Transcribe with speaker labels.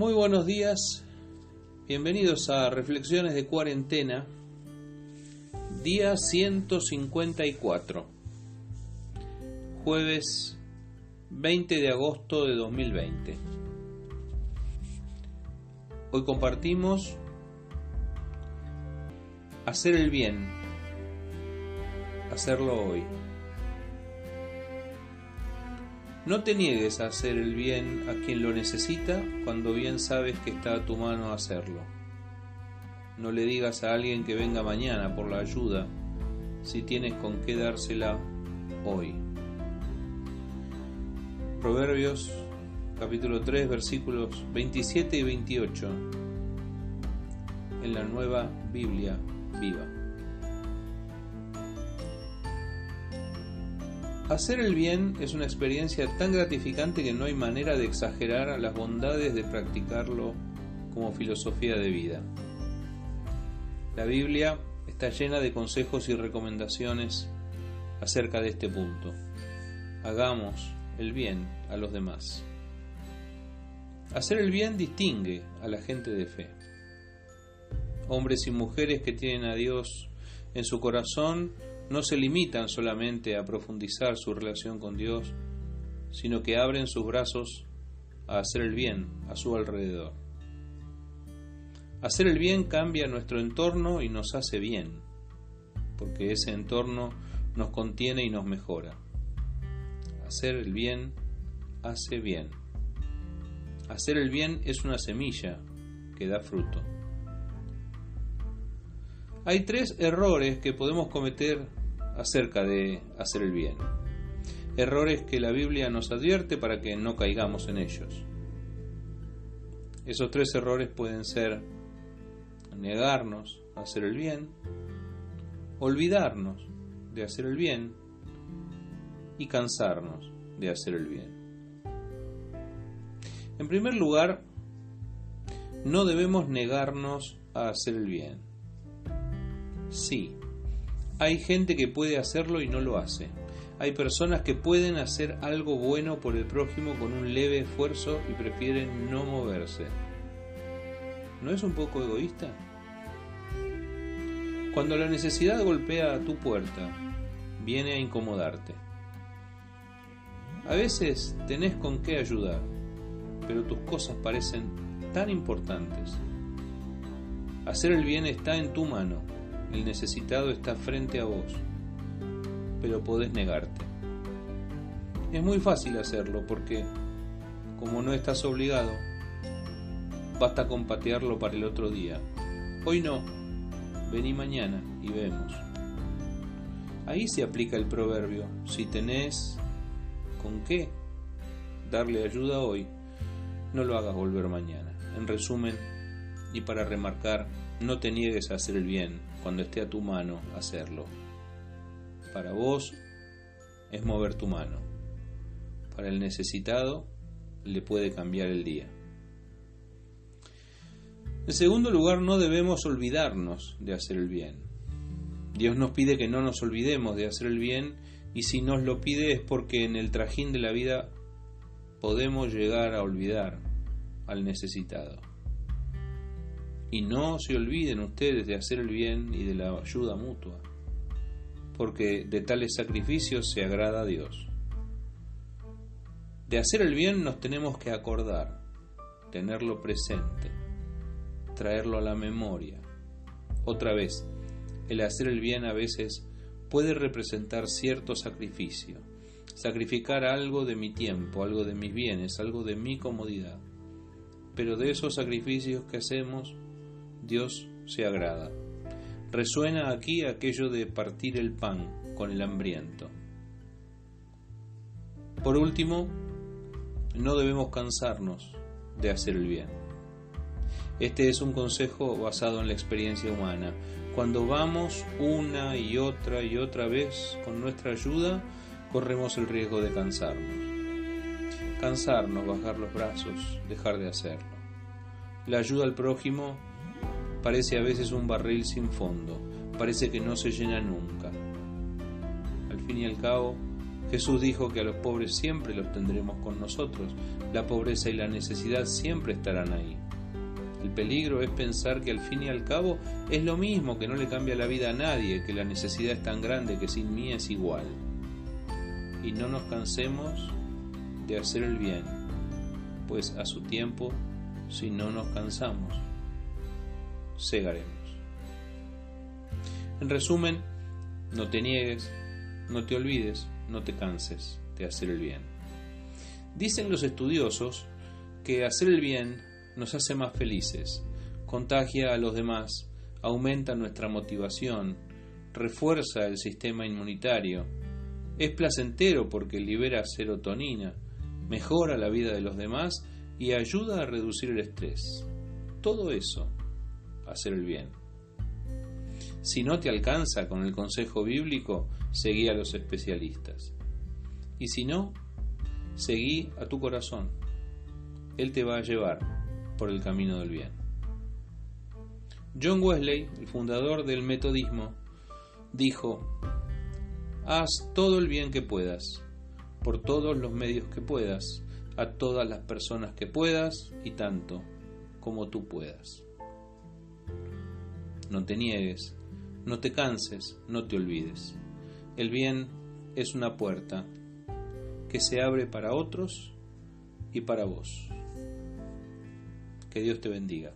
Speaker 1: Muy buenos días, bienvenidos a Reflexiones de Cuarentena, día 154, jueves 20 de agosto de 2020. Hoy compartimos hacer el bien, hacerlo hoy. No te niegues a hacer el bien a quien lo necesita cuando bien sabes que está a tu mano hacerlo. No le digas a alguien que venga mañana por la ayuda si tienes con qué dársela hoy. Proverbios capítulo 3 versículos 27 y 28 en la nueva Biblia viva. Hacer el bien es una experiencia tan gratificante que no hay manera de exagerar las bondades de practicarlo como filosofía de vida. La Biblia está llena de consejos y recomendaciones acerca de este punto. Hagamos el bien a los demás. Hacer el bien distingue a la gente de fe. Hombres y mujeres que tienen a Dios en su corazón no se limitan solamente a profundizar su relación con Dios, sino que abren sus brazos a hacer el bien a su alrededor. Hacer el bien cambia nuestro entorno y nos hace bien, porque ese entorno nos contiene y nos mejora. Hacer el bien hace bien. Hacer el bien es una semilla que da fruto. Hay tres errores que podemos cometer acerca de hacer el bien. Errores que la Biblia nos advierte para que no caigamos en ellos. Esos tres errores pueden ser negarnos a hacer el bien, olvidarnos de hacer el bien y cansarnos de hacer el bien. En primer lugar, no debemos negarnos a hacer el bien. Sí, hay gente que puede hacerlo y no lo hace. Hay personas que pueden hacer algo bueno por el prójimo con un leve esfuerzo y prefieren no moverse. ¿No es un poco egoísta? Cuando la necesidad golpea a tu puerta, viene a incomodarte. A veces tenés con qué ayudar, pero tus cosas parecen tan importantes. Hacer el bien está en tu mano el necesitado está frente a vos, pero podés negarte. Es muy fácil hacerlo porque, como no estás obligado, basta con patearlo para el otro día. Hoy no, vení mañana y vemos. Ahí se aplica el proverbio, si tenés con qué darle ayuda hoy, no lo hagas volver mañana. En resumen, y para remarcar, no te niegues a hacer el bien cuando esté a tu mano hacerlo. Para vos es mover tu mano. Para el necesitado le puede cambiar el día. En segundo lugar, no debemos olvidarnos de hacer el bien. Dios nos pide que no nos olvidemos de hacer el bien y si nos lo pide es porque en el trajín de la vida podemos llegar a olvidar al necesitado. Y no se olviden ustedes de hacer el bien y de la ayuda mutua, porque de tales sacrificios se agrada a Dios. De hacer el bien nos tenemos que acordar, tenerlo presente, traerlo a la memoria. Otra vez, el hacer el bien a veces puede representar cierto sacrificio, sacrificar algo de mi tiempo, algo de mis bienes, algo de mi comodidad. Pero de esos sacrificios que hacemos, Dios se agrada. Resuena aquí aquello de partir el pan con el hambriento. Por último, no debemos cansarnos de hacer el bien. Este es un consejo basado en la experiencia humana. Cuando vamos una y otra y otra vez con nuestra ayuda, corremos el riesgo de cansarnos. Cansarnos, bajar los brazos, dejar de hacerlo. La ayuda al prójimo parece a veces un barril sin fondo, parece que no se llena nunca. Al fin y al cabo, Jesús dijo que a los pobres siempre los tendremos con nosotros. La pobreza y la necesidad siempre estarán ahí. El peligro es pensar que al fin y al cabo es lo mismo, que no le cambia la vida a nadie, que la necesidad es tan grande que sin mí es igual. Y no nos cansemos de hacer el bien, pues a su tiempo, si no nos cansamos, segaremos. En resumen, no te niegues, no te olvides, no te canses de hacer el bien. Dicen los estudiosos que hacer el bien nos hace más felices, contagia a los demás, aumenta nuestra motivación, refuerza el sistema inmunitario, es placentero porque libera serotonina, mejora la vida de los demás y ayuda a reducir el estrés. Todo eso, hacer el bien. Si no te alcanza con el consejo bíblico, seguí a los especialistas. Y si no, seguí a tu corazón. Él te va a llevar por el camino del bien. John Wesley, el fundador del metodismo, dijo, haz todo el bien que puedas, por todos los medios que puedas, a todas las personas que puedas y tanto como tú puedas. No te niegues, no te canses, no te olvides. El bien es una puerta que se abre para otros y para vos. Que Dios te bendiga.